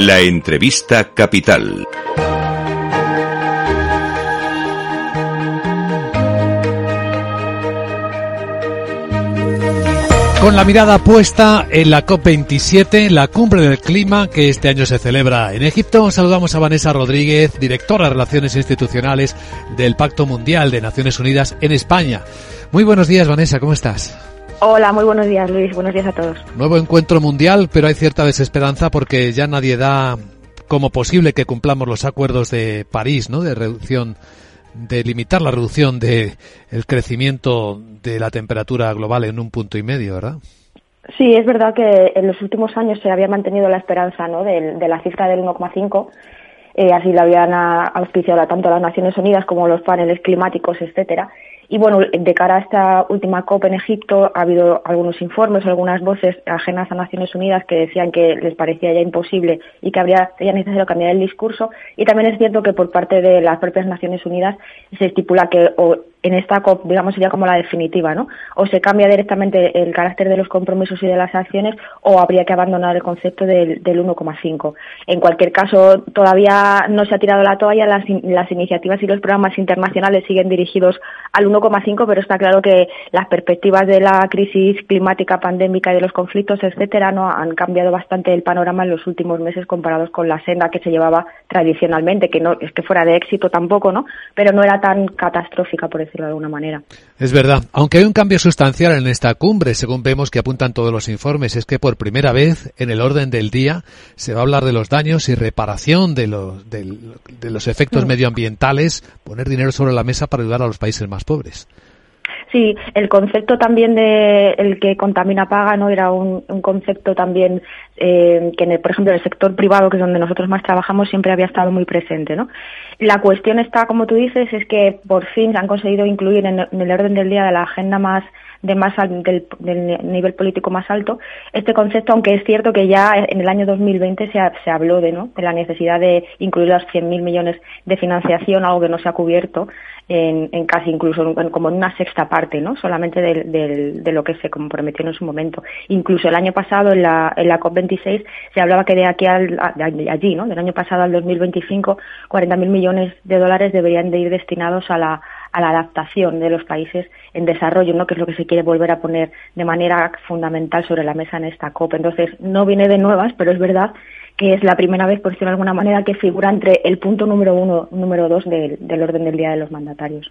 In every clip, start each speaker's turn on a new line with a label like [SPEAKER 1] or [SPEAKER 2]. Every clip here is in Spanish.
[SPEAKER 1] La entrevista capital.
[SPEAKER 2] Con la mirada puesta en la COP27, la cumbre del clima que este año se celebra en Egipto, saludamos a Vanessa Rodríguez, directora de Relaciones Institucionales del Pacto Mundial de Naciones Unidas en España. Muy buenos días, Vanessa, ¿cómo estás?
[SPEAKER 3] Hola, muy buenos días, Luis. Buenos días a todos.
[SPEAKER 2] Nuevo encuentro mundial, pero hay cierta desesperanza porque ya nadie da como posible que cumplamos los acuerdos de París, ¿no? De reducción de limitar la reducción de el crecimiento de la temperatura global en un punto y medio, ¿verdad?
[SPEAKER 3] Sí, es verdad que en los últimos años se había mantenido la esperanza ¿no? de, de la cifra del 1,5. Eh, así la habían auspiciado tanto las Naciones Unidas como los paneles climáticos, etcétera. Y bueno, de cara a esta última COP en Egipto ha habido algunos informes, algunas voces ajenas a Naciones Unidas que decían que les parecía ya imposible y que habría sería necesario cambiar el discurso. Y también es cierto que por parte de las propias Naciones Unidas se estipula que o en esta COP, digamos, sería como la definitiva, ¿no? O se cambia directamente el carácter de los compromisos y de las acciones o habría que abandonar el concepto del, del 1,5. En cualquier caso, todavía no se ha tirado la toalla, las, las iniciativas y los programas internacionales siguen dirigidos al 1,5, pero está claro que las perspectivas de la crisis climática, pandémica y de los conflictos, etcétera, no han cambiado bastante el panorama en los últimos meses comparados con la senda que se llevaba tradicionalmente, que no es que fuera de éxito tampoco, ¿no? Pero no era tan catastrófica, por decirlo de alguna manera.
[SPEAKER 2] Es verdad, aunque hay un cambio sustancial en esta cumbre, según vemos que apuntan todos los informes, es que por primera vez en el orden del día se va a hablar de los daños y reparación de los, de, de los efectos mm. medioambientales, poner dinero sobre la mesa para ayudar a los países más pobres.
[SPEAKER 3] Sí, el concepto también de el que contamina paga no era un, concepto también eh, que, en el, por ejemplo, en el sector privado, que es donde nosotros más trabajamos, siempre había estado muy presente. ¿no? La cuestión está, como tú dices, es que por fin han conseguido incluir en, el orden del día de la agenda más de más del, nivel político más alto este concepto, aunque es cierto que ya en el año 2020 se, se habló de, ¿no? de la necesidad de incluir los 100.000 millones de financiación, algo que no se ha cubierto en, casi incluso como en una sexta parte, ¿no? solamente de, de, de, lo que se comprometió en su momento. Incluso el año pasado en la, en la COP26 se hablaba que de aquí al, allí, ¿no? del año pasado al 2025, 40.000 millones de dólares deberían de ir destinados a la a la adaptación de los países en desarrollo, ¿no? que es lo que se quiere volver a poner de manera fundamental sobre la mesa en esta COP. Entonces, no viene de nuevas, pero es verdad que es la primera vez, por decirlo de alguna manera, que figura entre el punto número uno, número dos del orden del día de los mandatarios.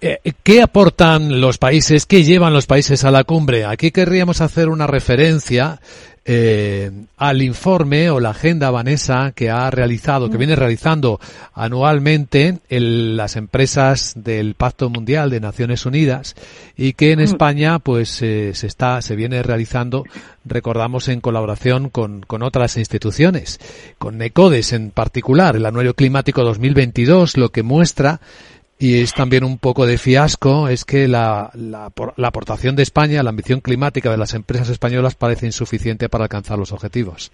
[SPEAKER 2] Eh, ¿Qué aportan los países? ¿Qué llevan los países a la cumbre? Aquí querríamos hacer una referencia eh, al informe o la agenda Vanessa que ha realizado, que viene realizando anualmente el, las empresas del Pacto Mundial de Naciones Unidas y que en España pues eh, se está se viene realizando recordamos en colaboración con, con otras instituciones con NECODES en particular el anuario climático 2022 lo que muestra y es también un poco de fiasco es que la, la, la, aportación de España, la ambición climática de las empresas españolas parece insuficiente para alcanzar los objetivos.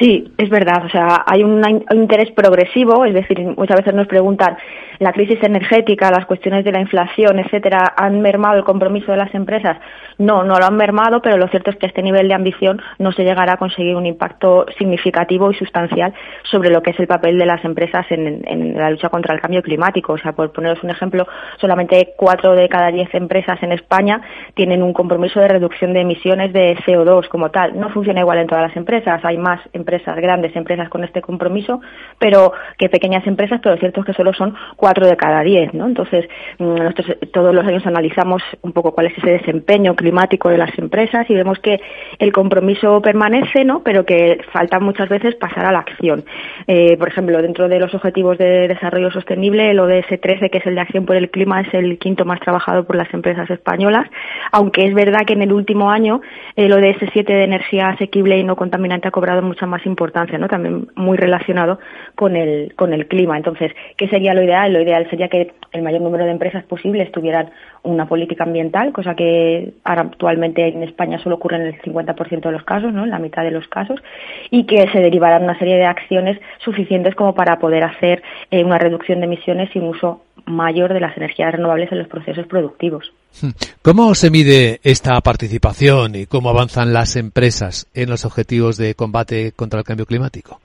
[SPEAKER 3] Sí, es verdad. O sea, hay un, interés progresivo, es decir, muchas veces nos preguntan la crisis energética, las cuestiones de la inflación, etcétera, han mermado el compromiso de las empresas. No, no lo han mermado, pero lo cierto es que este nivel de ambición no se llegará a conseguir un impacto significativo y sustancial sobre lo que es el papel de las empresas en, en la lucha contra el cambio climático. O sea, por poneros un ejemplo, solamente cuatro de cada diez empresas en España tienen un compromiso de reducción de emisiones de CO2 como tal. No funciona igual en todas las empresas. Hay más empresas, grandes empresas con este compromiso, pero que pequeñas empresas, pero lo cierto es que solo son cuatro de cada diez, ¿no? Entonces, mm, nosotros todos los años analizamos un poco cuál es ese desempeño climático de las empresas y vemos que el compromiso permanece, ¿no? Pero que falta muchas veces pasar a la acción. Eh, por ejemplo, dentro de los objetivos de desarrollo sostenible, el ODS 13, que es el de acción por el clima, es el quinto más trabajado por las empresas españolas, aunque es verdad que en el último año el ODS 7 de energía asequible y no contaminante ha cobrado mucha más importancia, ¿no? También muy relacionado con el, con el clima. Entonces, ¿qué sería lo ideal? lo ideal sería que el mayor número de empresas posibles tuvieran una política ambiental, cosa que ahora actualmente en España solo ocurre en el 50% de los casos, en la mitad de los casos, y que se derivaran una serie de acciones suficientes como para poder hacer eh, una reducción de emisiones y un uso mayor de las energías renovables en los procesos productivos.
[SPEAKER 2] ¿Cómo se mide esta participación y cómo avanzan las empresas en los objetivos de combate contra el cambio climático?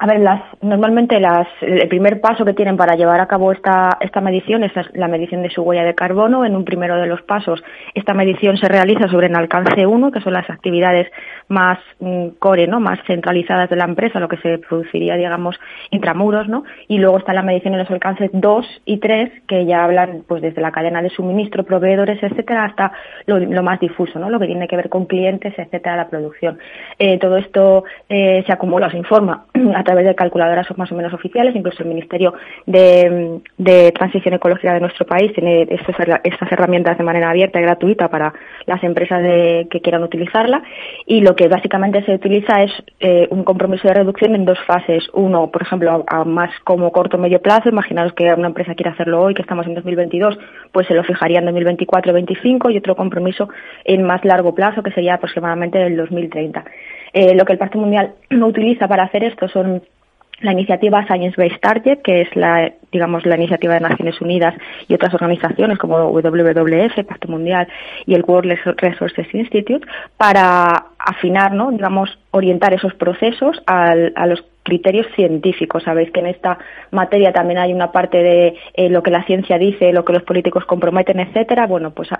[SPEAKER 3] A ver, las, normalmente las, el primer paso que tienen para llevar a cabo esta, esta medición es la medición de su huella de carbono. En un primero de los pasos, esta medición se realiza sobre el alcance 1, que son las actividades más mm, core, ¿no? más centralizadas de la empresa, lo que se produciría, digamos, intramuros, ¿no? Y luego está la medición en los alcances 2 y 3, que ya hablan pues desde la cadena de suministro, proveedores, etcétera, hasta lo, más difuso, ¿no? Lo que tiene que ver con clientes, etcétera, la producción. Eh, todo esto eh, se acumula, se informa través de calculadoras más o menos oficiales, incluso el Ministerio de, Transición Ecológica de nuestro país tiene estas, herramientas de manera abierta y gratuita para las empresas que quieran utilizarla y lo que básicamente se utiliza es eh, un compromiso de reducción en dos fases. Uno, por ejemplo, a, más como corto o medio plazo, imaginaros que una empresa quiere hacerlo hoy, que estamos en 2022, pues se lo fijaría en 2024-2025 y otro compromiso en más largo plazo, que sería aproximadamente el 2030. Eh, lo que el Partido Mundial no utiliza para hacer esto son la iniciativa Science Based Target, que es la, digamos, la iniciativa de Naciones Unidas y otras organizaciones como WWF, Pacto Mundial y el World Resources Institute, para afinar, ¿no? digamos, orientar esos procesos al, a los criterios científicos. Sabéis que en esta materia también hay una parte de eh, lo que la ciencia dice, lo que los políticos comprometen, etcétera. Bueno, pues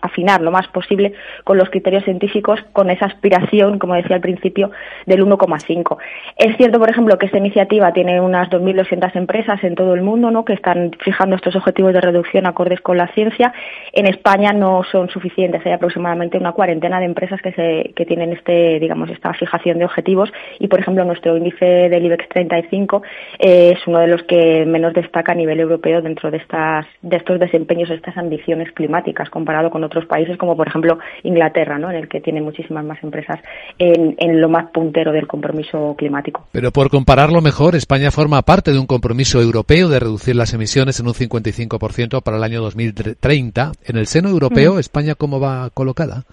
[SPEAKER 3] afinar lo más posible con los criterios científicos, con esa aspiración, como decía al principio, del 1,5. Es cierto, por ejemplo, que esta iniciativa tiene unas 2.200 empresas en todo el mundo, ¿no? Que están fijando estos objetivos de reducción acordes con la ciencia. En España no son suficientes. Hay aproximadamente una cuarentena de empresas que que tienen este, digamos, esta fijación de objetivos y, por ejemplo, nuestro índice de el IBEX 35 eh, es uno de los que menos destaca a nivel europeo dentro de estas de estos desempeños, estas ambiciones climáticas, comparado con otros países como por ejemplo Inglaterra, ¿no? en el que tiene muchísimas más empresas en, en lo más puntero del compromiso climático.
[SPEAKER 2] Pero por compararlo mejor, España forma parte de un compromiso europeo de reducir las emisiones en un 55% para el año 2030. En el seno europeo, ¿España cómo va colocada?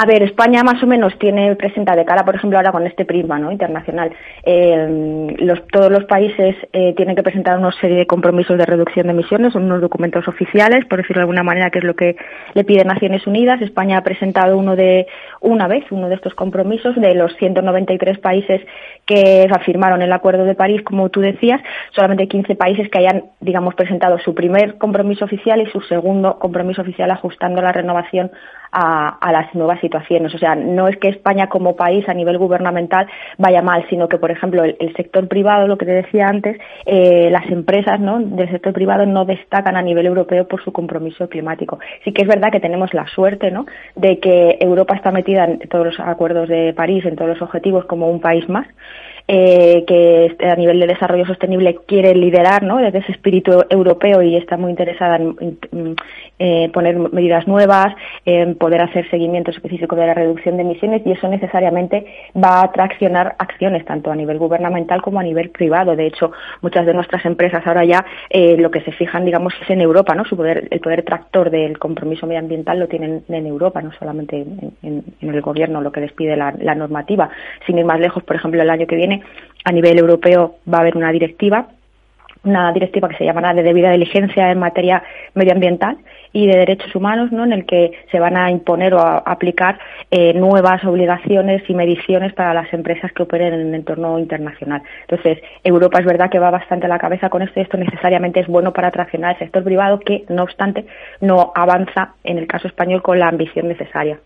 [SPEAKER 3] A ver, España más o menos tiene presenta de cara, por ejemplo, ahora con este prisma ¿no? internacional. Eh, todos los países eh, tienen que presentar una serie de compromisos de reducción de emisiones, son unos documentos oficiales, por decirlo de alguna manera, que es lo que le pide Naciones Unidas. España ha presentado uno de una vez uno de estos compromisos de los 193 países que afirmaron el Acuerdo de París, como tú decías, solamente 15 países que hayan, digamos, presentado su primer compromiso oficial y su segundo compromiso oficial ajustando la renovación a, las nuevas situaciones. O sea, no es que España como país a nivel gubernamental vaya mal, sino que, por ejemplo, el, sector privado, lo que te decía antes, eh, las empresas ¿no? del sector privado no destacan a nivel europeo por su compromiso climático. Sí que es verdad que tenemos la suerte ¿no? de que Europa está metida en todos los acuerdos de París, en todos los objetivos como un país más eh, que a nivel de desarrollo sostenible quiere liderar ¿no? desde ese espíritu europeo y está muy interesada en, eh, poner medidas nuevas, en poder hacer seguimiento específico de la reducción de emisiones y eso necesariamente va a traccionar acciones tanto a nivel gubernamental como a nivel privado. De hecho, muchas de nuestras empresas ahora ya eh, lo que se fijan, digamos, es en Europa, ¿no? Su poder, el poder tractor del compromiso medioambiental lo tienen en Europa, no solamente en, el gobierno, lo que les pide la normativa. Sin ir más lejos, por ejemplo, el año que viene a nivel europeo va a haber una directiva, una directiva que se llamará de debida diligencia en materia medioambiental y de derechos humanos, ¿no? en el que se van a imponer o a aplicar eh, nuevas obligaciones y mediciones para las empresas que operen en el entorno internacional. Entonces, Europa es verdad que va bastante a la cabeza con esto y esto necesariamente es bueno para atraccionar al sector privado que, no obstante, no avanza en el caso español con la ambición necesaria.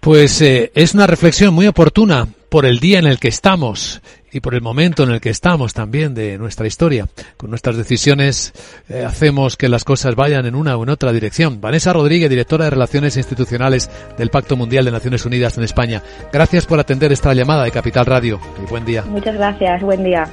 [SPEAKER 2] Pues eh, es una reflexión muy oportuna por el día en el que estamos y por el momento en el que estamos también de nuestra historia. Con nuestras decisiones eh, hacemos que las cosas vayan en una o en otra dirección. Vanessa Rodríguez, directora de Relaciones Institucionales del Pacto Mundial de Naciones Unidas en España. Gracias por atender esta llamada de Capital Radio. Y buen día.
[SPEAKER 3] Muchas gracias. Buen día.